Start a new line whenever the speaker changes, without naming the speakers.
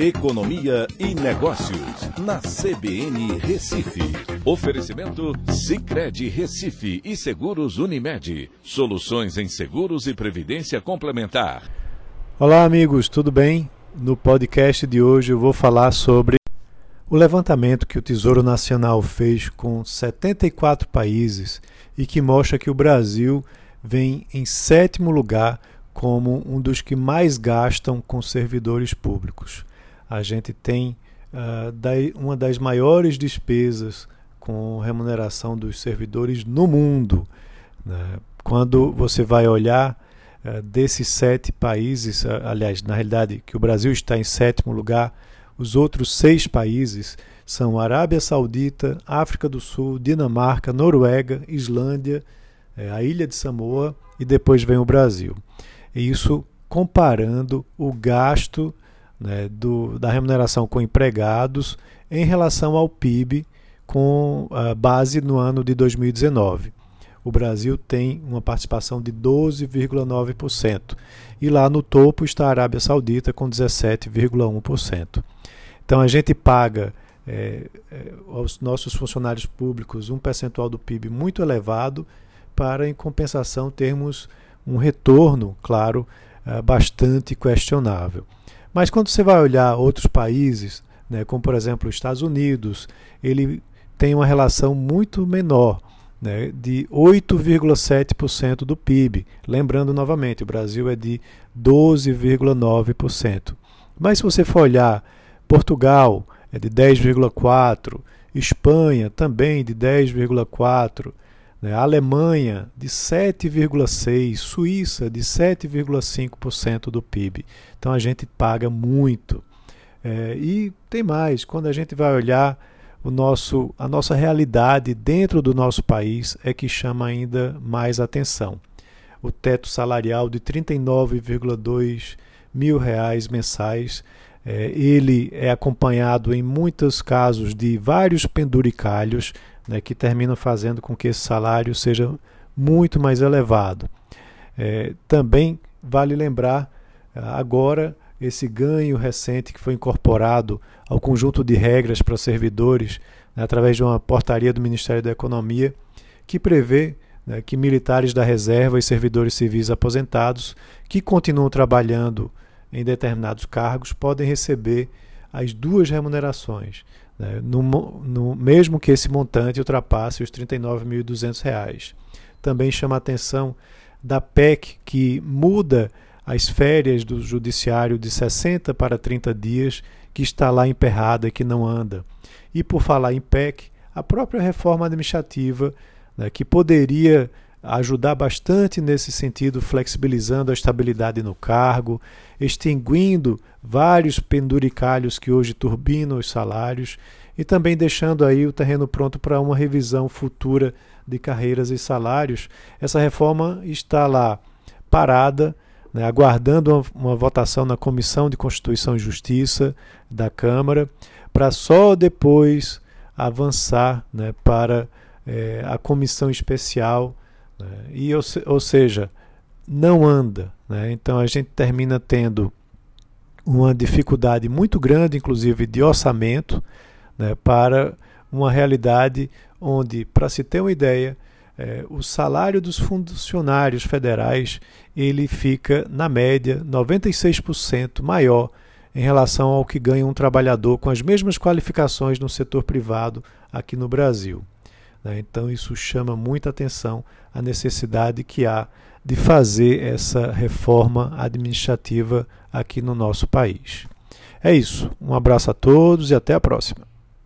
Economia e Negócios, na CBN Recife. Oferecimento Cicred Recife e Seguros Unimed. Soluções em seguros e previdência complementar.
Olá, amigos, tudo bem? No podcast de hoje eu vou falar sobre o levantamento que o Tesouro Nacional fez com 74 países e que mostra que o Brasil vem em sétimo lugar como um dos que mais gastam com servidores públicos a gente tem uh, uma das maiores despesas com remuneração dos servidores no mundo. Né? Quando você vai olhar uh, desses sete países, uh, aliás, na realidade, que o Brasil está em sétimo lugar, os outros seis países são Arábia Saudita, África do Sul, Dinamarca, Noruega, Islândia, eh, a Ilha de Samoa e depois vem o Brasil. Isso comparando o gasto né, do, da remuneração com empregados em relação ao PIB com a base no ano de 2019. O Brasil tem uma participação de 12,9%. E lá no topo está a Arábia Saudita com 17,1%. Então a gente paga é, aos nossos funcionários públicos um percentual do PIB muito elevado para, em compensação, termos um retorno, claro, é, bastante questionável. Mas quando você vai olhar outros países, né, como por exemplo os Estados Unidos, ele tem uma relação muito menor, né, de 8,7% do PIB. Lembrando novamente, o Brasil é de 12,9%. Mas se você for olhar Portugal, é de 10,4%, Espanha também de 10,4%, né? A Alemanha de 7,6%, Suíça de 7,5% do PIB. Então a gente paga muito. É, e tem mais, quando a gente vai olhar o nosso, a nossa realidade dentro do nosso país é que chama ainda mais atenção. O teto salarial de 39,2 mil reais mensais, ele é acompanhado em muitos casos de vários penduricalhos né, que terminam fazendo com que esse salário seja muito mais elevado. É, também vale lembrar agora esse ganho recente que foi incorporado ao conjunto de regras para servidores né, através de uma portaria do Ministério da Economia que prevê né, que militares da reserva e servidores civis aposentados que continuam trabalhando em determinados cargos podem receber as duas remunerações, né, no, no, mesmo que esse montante ultrapasse os R$ 39.200. Também chama a atenção da PEC, que muda as férias do judiciário de 60 para 30 dias, que está lá emperrada que não anda. E por falar em PEC, a própria reforma administrativa, né, que poderia ajudar bastante nesse sentido, flexibilizando a estabilidade no cargo, extinguindo vários penduricalhos que hoje turbinam os salários e também deixando aí o terreno pronto para uma revisão futura de carreiras e salários. Essa reforma está lá parada, né, aguardando uma, uma votação na Comissão de Constituição e Justiça da Câmara, para só depois avançar né, para é, a comissão especial né? E, ou, ou, seja, não anda. Né? Então a gente termina tendo uma dificuldade muito grande, inclusive de orçamento, né, para uma realidade onde, para se ter uma ideia, é, o salário dos funcionários federais ele fica, na média, 96% maior em relação ao que ganha um trabalhador com as mesmas qualificações no setor privado aqui no Brasil. Né? Então, isso chama muita atenção a necessidade que há de fazer essa reforma administrativa aqui no nosso país. É isso. Um abraço a todos e até a próxima.